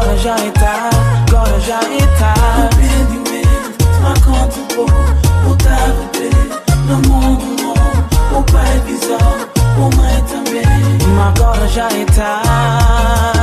Agora já é tarde, agora já tá. é tarde Arrependimento, mas conta um pouco O trago dele, no mundo novo O pai visão, o mãe também. Mas agora já é tarde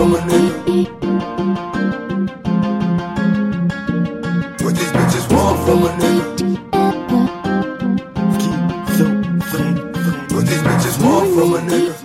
for my nigga. What these bitches want from a nigga. What these bitches want from a nigga.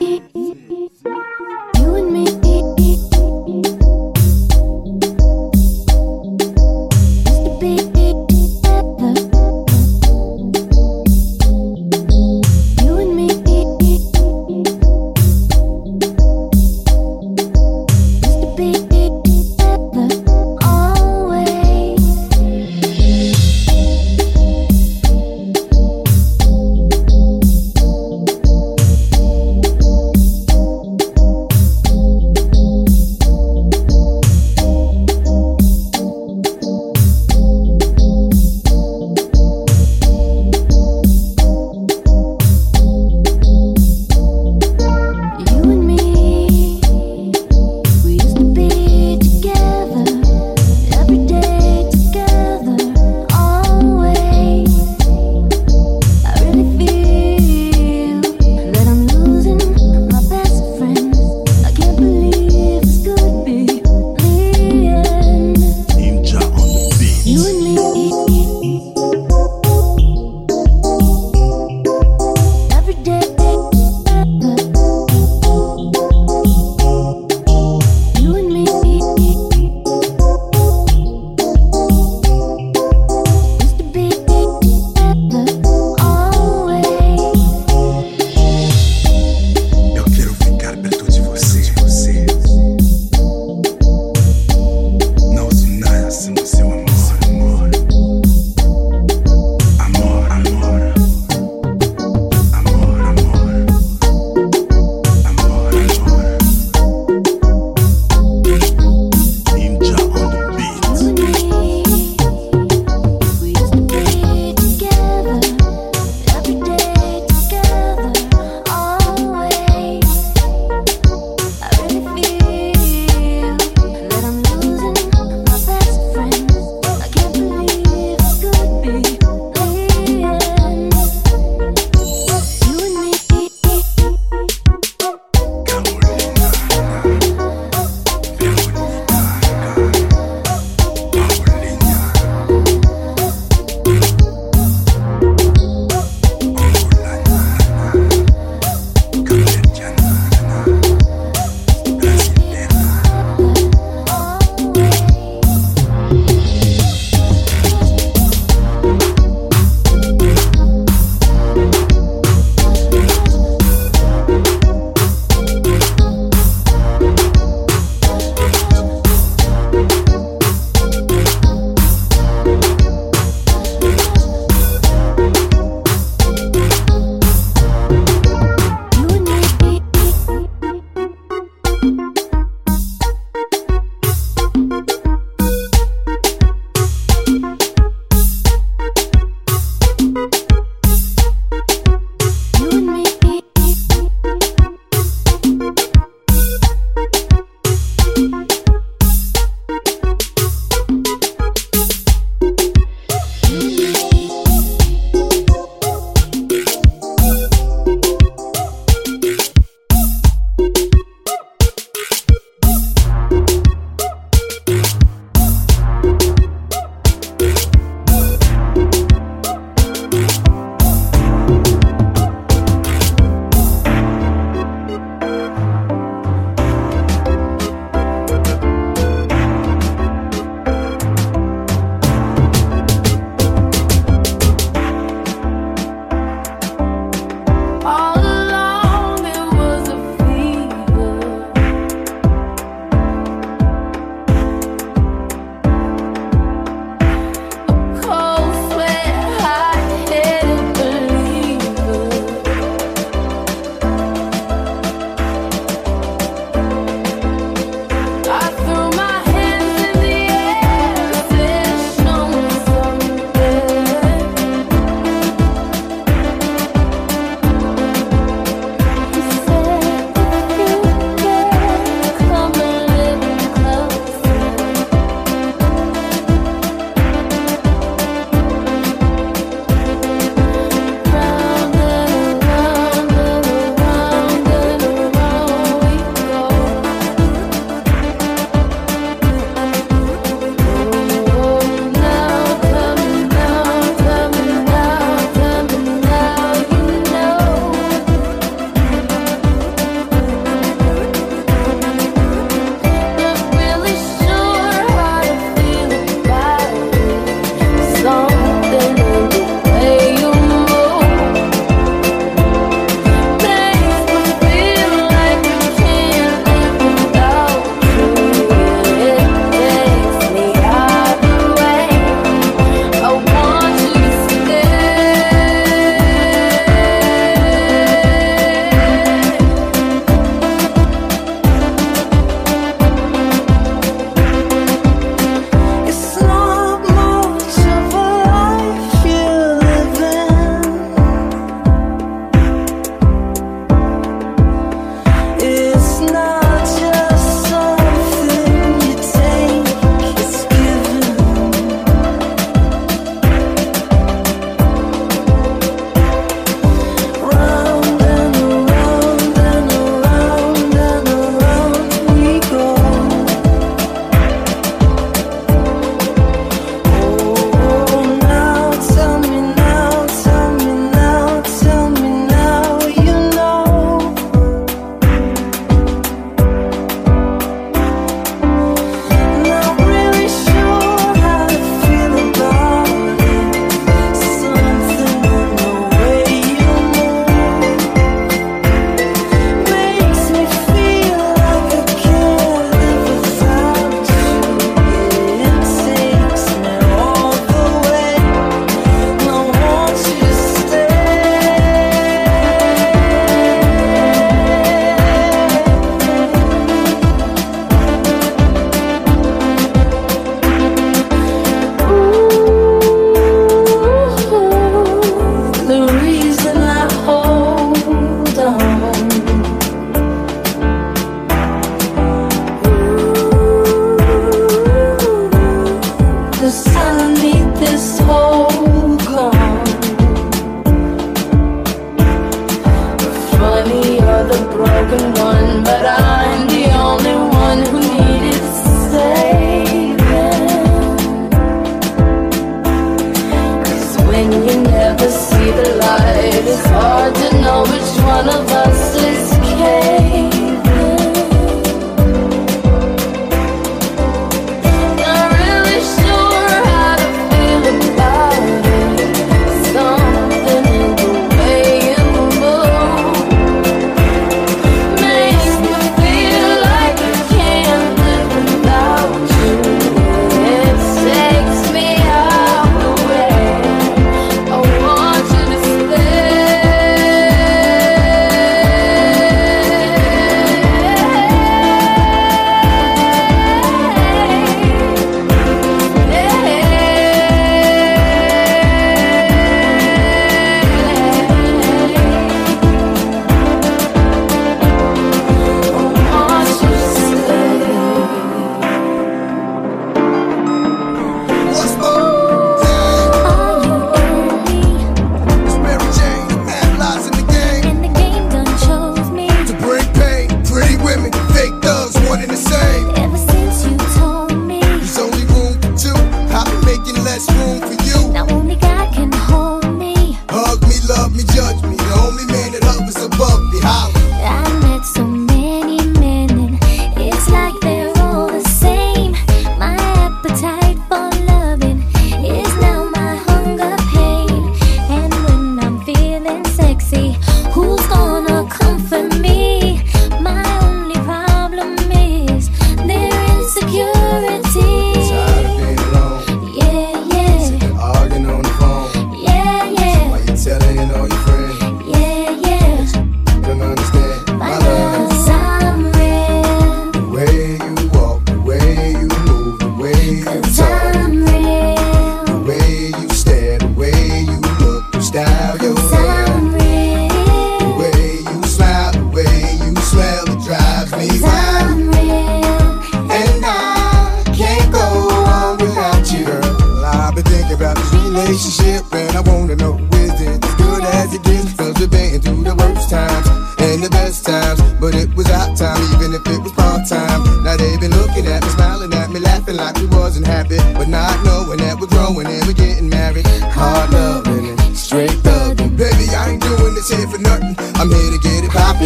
how you.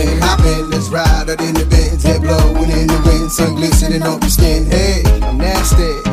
been hopping. Let's ride out in the vans, head blowing in the wind, sun glistening on your skin. Hey, I'm nasty.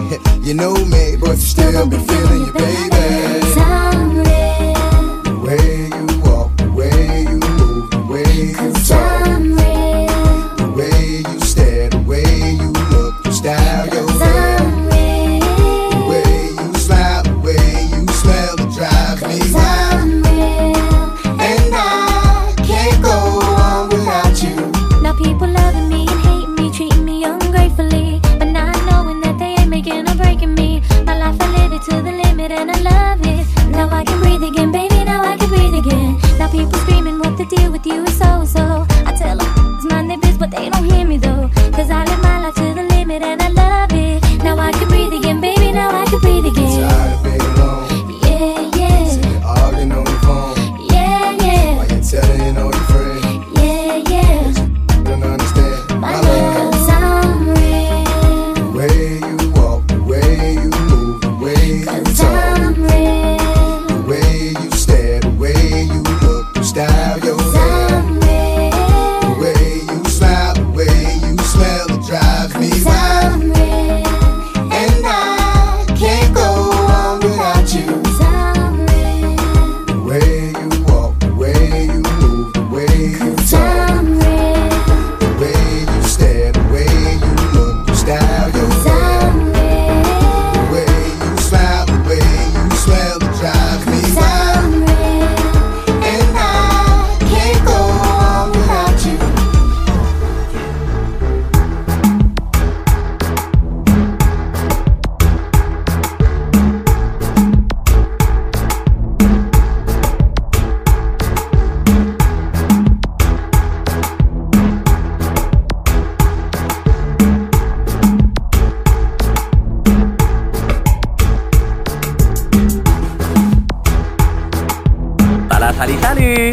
Salut, salut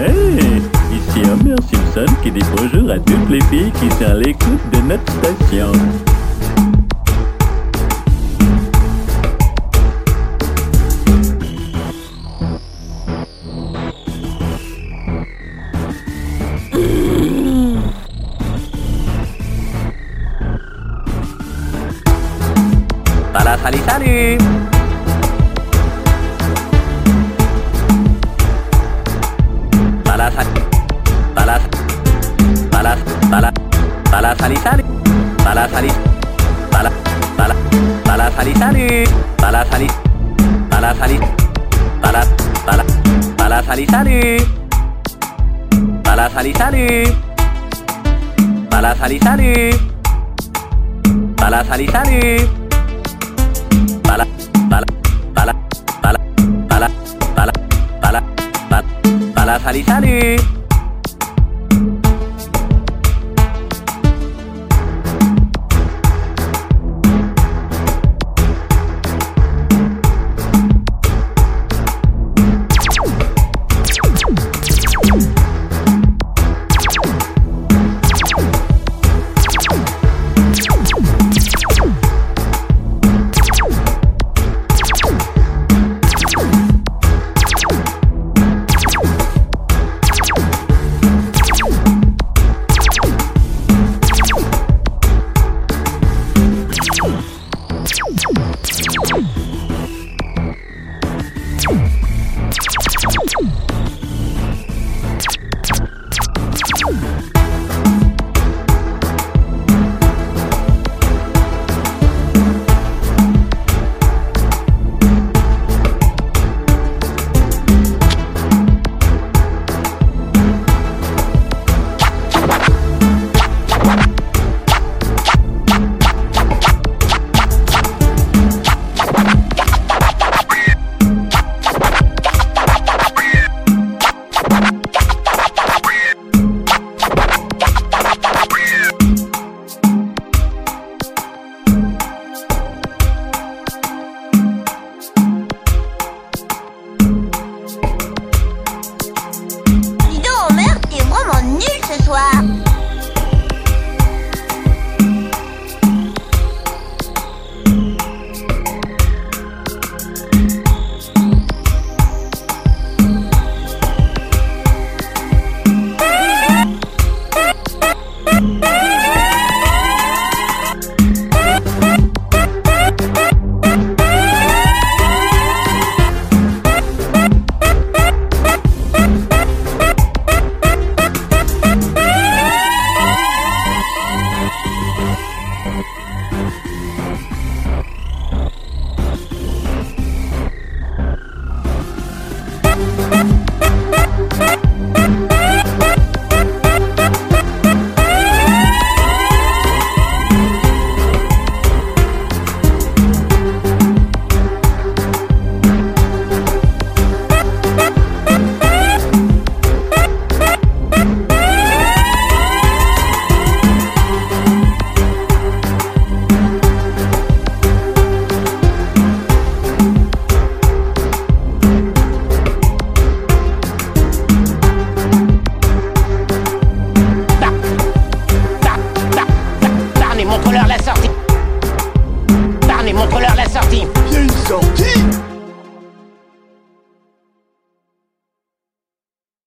Hey, ici Homer Simpson qui dit bonjour à toutes les filles qui sont à l'écoute de notre station.